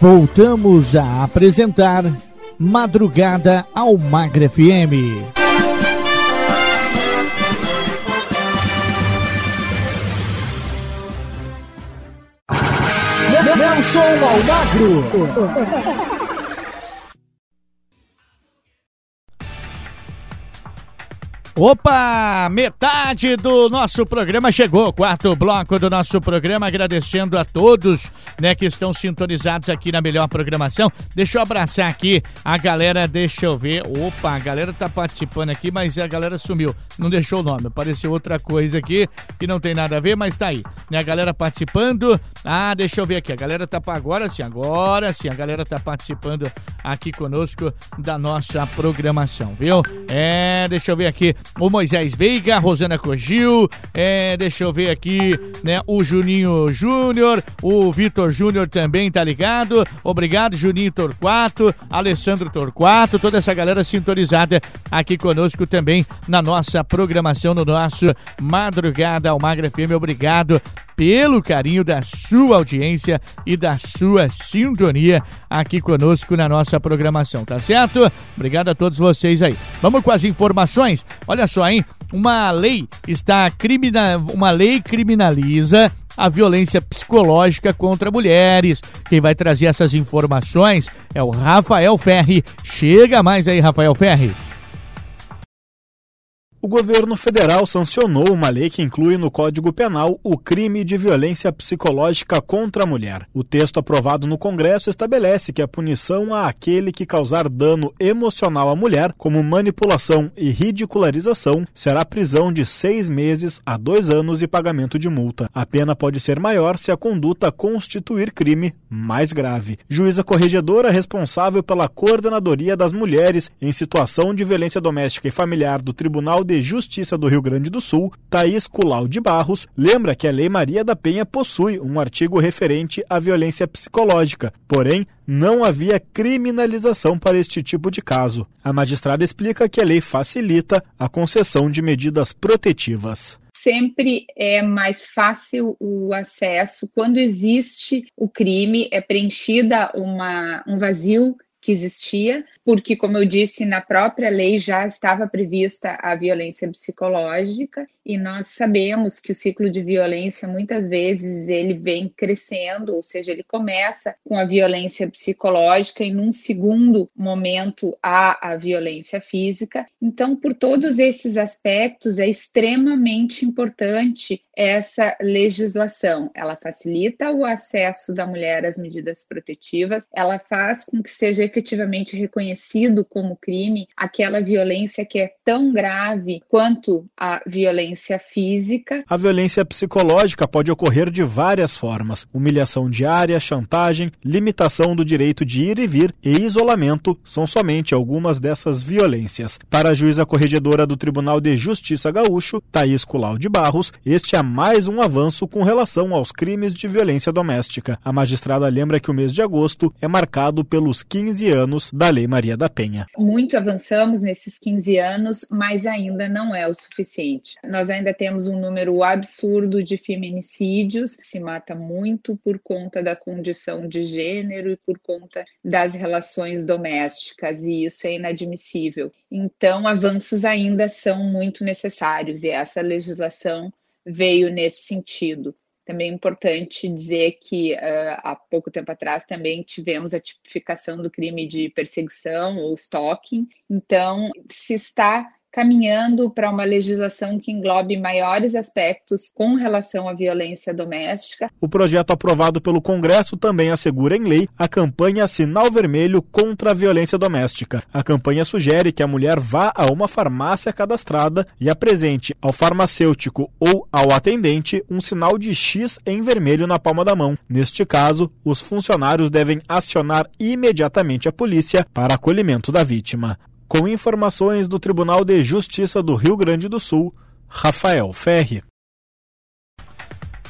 Voltamos a apresentar Madrugada ao Magre FM. Nelson Almagro. Opa, metade do nosso programa chegou, quarto bloco do nosso programa, agradecendo a todos, né, que estão sintonizados aqui na melhor programação. Deixa eu abraçar aqui a galera, deixa eu ver. Opa, a galera tá participando aqui, mas a galera sumiu, não deixou o nome, apareceu outra coisa aqui que não tem nada a ver, mas tá aí, né, a galera participando. Ah, deixa eu ver aqui, a galera tá agora sim, agora sim, a galera tá participando aqui conosco da nossa programação, viu? É, deixa eu ver aqui o Moisés Veiga, Rosana Cogil, é, deixa eu ver aqui, né, o Juninho Júnior, o Vitor Júnior também tá ligado, obrigado Juninho Torquato, Alessandro Torquato, toda essa galera sintonizada aqui conosco também na nossa programação, no nosso Madrugada ao Magra FM, obrigado pelo carinho da sua audiência e da sua sintonia aqui conosco na nossa programação, tá certo? Obrigado a todos vocês aí. Vamos com as informações. Olha só, hein? Uma lei está crimina... uma lei criminaliza a violência psicológica contra mulheres. Quem vai trazer essas informações é o Rafael Ferri. Chega mais aí, Rafael Ferri o governo federal sancionou uma lei que inclui no Código Penal o crime de violência psicológica contra a mulher. O texto aprovado no Congresso estabelece que a punição a aquele que causar dano emocional à mulher, como manipulação e ridicularização, será prisão de seis meses a dois anos e pagamento de multa. A pena pode ser maior se a conduta constituir crime mais grave. Juíza corregedora responsável pela coordenadoria das mulheres em situação de violência doméstica e familiar do Tribunal de de Justiça do Rio Grande do Sul, Thaís Culau de Barros, lembra que a Lei Maria da Penha possui um artigo referente à violência psicológica, porém não havia criminalização para este tipo de caso. A magistrada explica que a lei facilita a concessão de medidas protetivas sempre é mais fácil o acesso quando existe o crime, é preenchida uma, um vazio que existia, porque, como eu disse, na própria lei já estava prevista a violência psicológica, e nós sabemos que o ciclo de violência, muitas vezes, ele vem crescendo, ou seja, ele começa com a violência psicológica e, num segundo momento, há a violência física. Então, por todos esses aspectos, é extremamente importante essa legislação. Ela facilita o acesso da mulher às medidas protetivas, ela faz com que seja efetivamente reconhecido como crime aquela violência que é tão grave quanto a violência física. A violência psicológica pode ocorrer de várias formas: humilhação diária, chantagem, limitação do direito de ir e vir e isolamento são somente algumas dessas violências. Para a juíza corregedora do Tribunal de Justiça Gaúcho, Thaís Culau de Barros, este é mais um avanço com relação aos crimes de violência doméstica. A magistrada lembra que o mês de agosto é marcado pelos 15 15 anos da Lei Maria da Penha. Muito avançamos nesses 15 anos, mas ainda não é o suficiente. Nós ainda temos um número absurdo de feminicídios, se mata muito por conta da condição de gênero e por conta das relações domésticas, e isso é inadmissível. Então, avanços ainda são muito necessários e essa legislação veio nesse sentido. Também é importante dizer que uh, há pouco tempo atrás também tivemos a tipificação do crime de perseguição ou stalking. Então, se está caminhando para uma legislação que englobe maiores aspectos com relação à violência doméstica. O projeto aprovado pelo Congresso também assegura em lei a campanha Sinal Vermelho contra a Violência Doméstica. A campanha sugere que a mulher vá a uma farmácia cadastrada e apresente ao farmacêutico ou ao atendente um sinal de X em vermelho na palma da mão. Neste caso, os funcionários devem acionar imediatamente a polícia para acolhimento da vítima. Com informações do Tribunal de Justiça do Rio Grande do Sul, Rafael Ferri.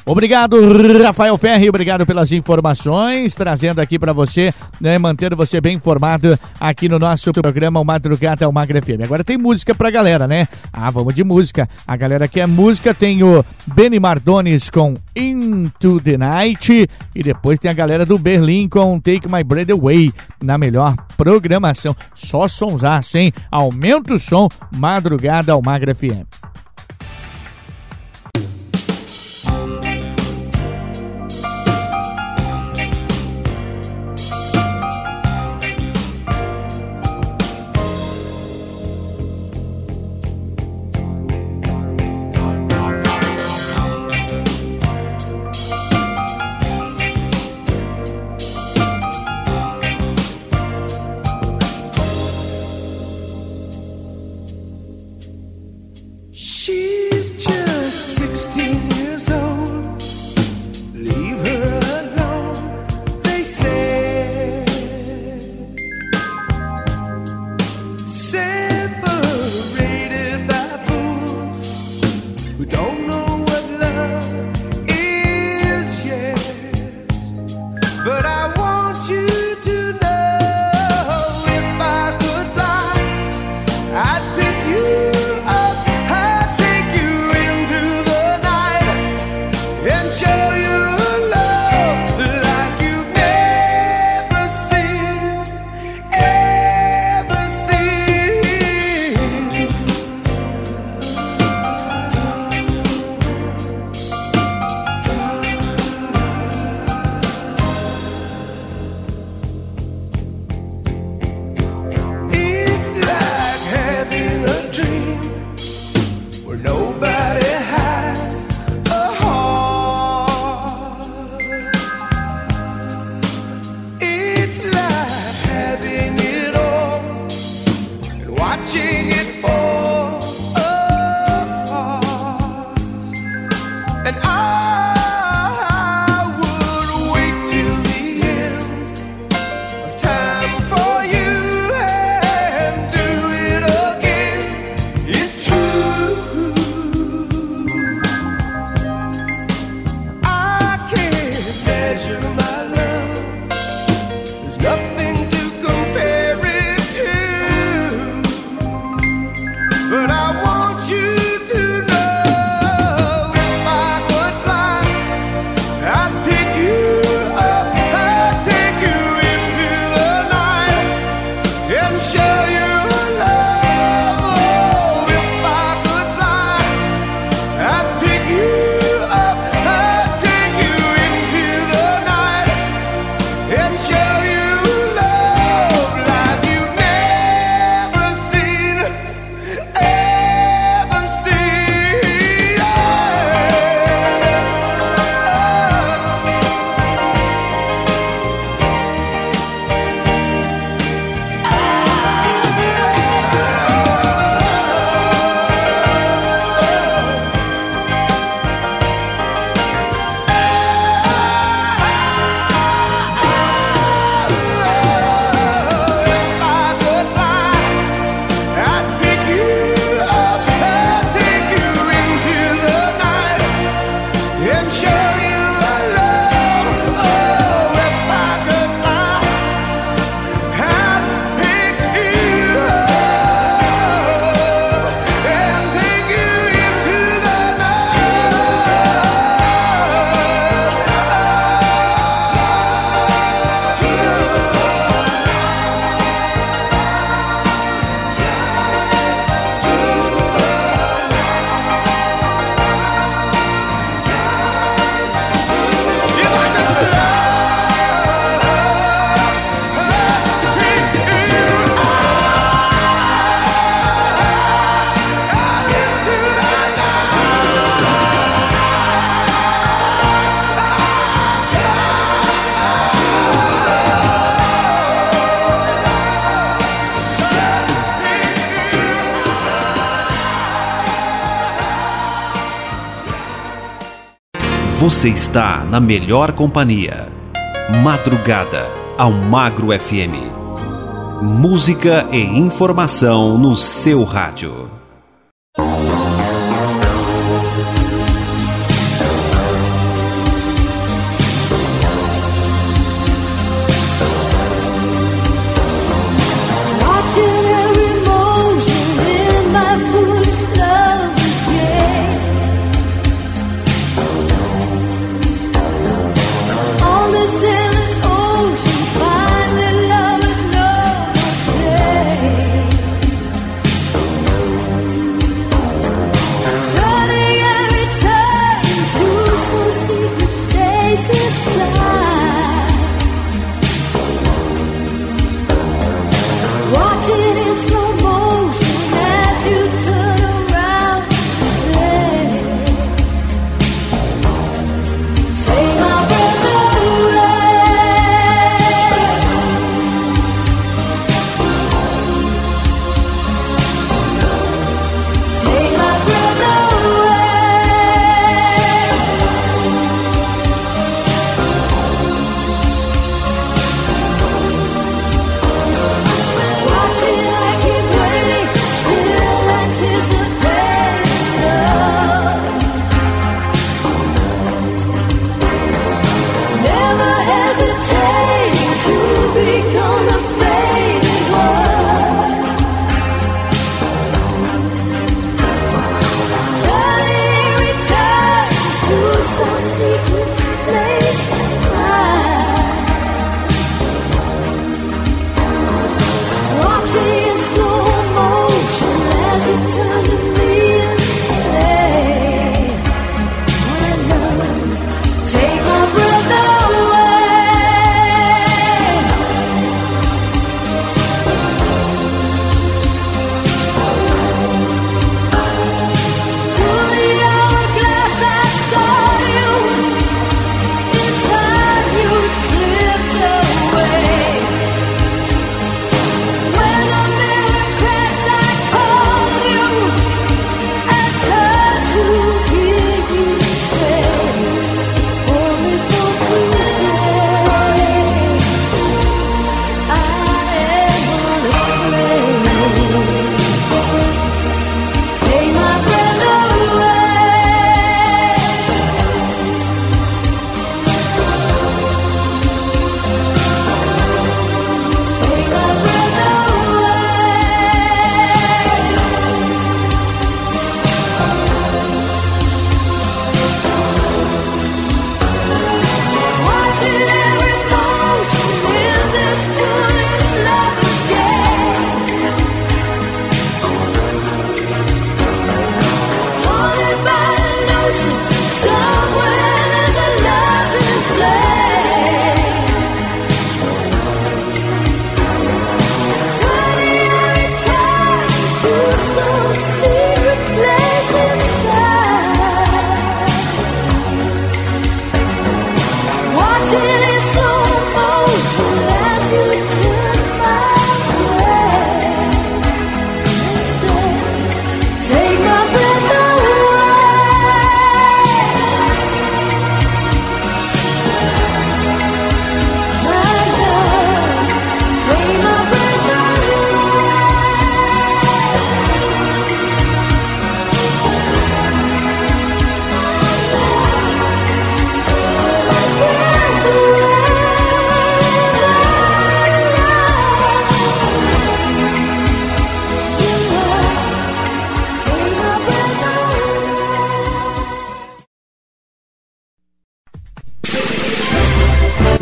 Obrigado, Rafael Ferri, obrigado pelas informações, trazendo aqui para você, né, mantendo você bem informado aqui no nosso programa o Madrugada Almagra FM. Agora tem música pra galera, né? Ah, vamos de música. A galera quer música, tem o Benny Mardones com Into the Night e depois tem a galera do Berlim com Take My Breath Away na melhor programação. Só sonsaço, hein? Aumenta o som, Madrugada Almagra FM. Você está na melhor companhia. Madrugada ao Magro FM. Música e informação no seu rádio.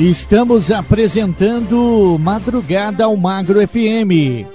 Estamos apresentando Madrugada ao Magro FM.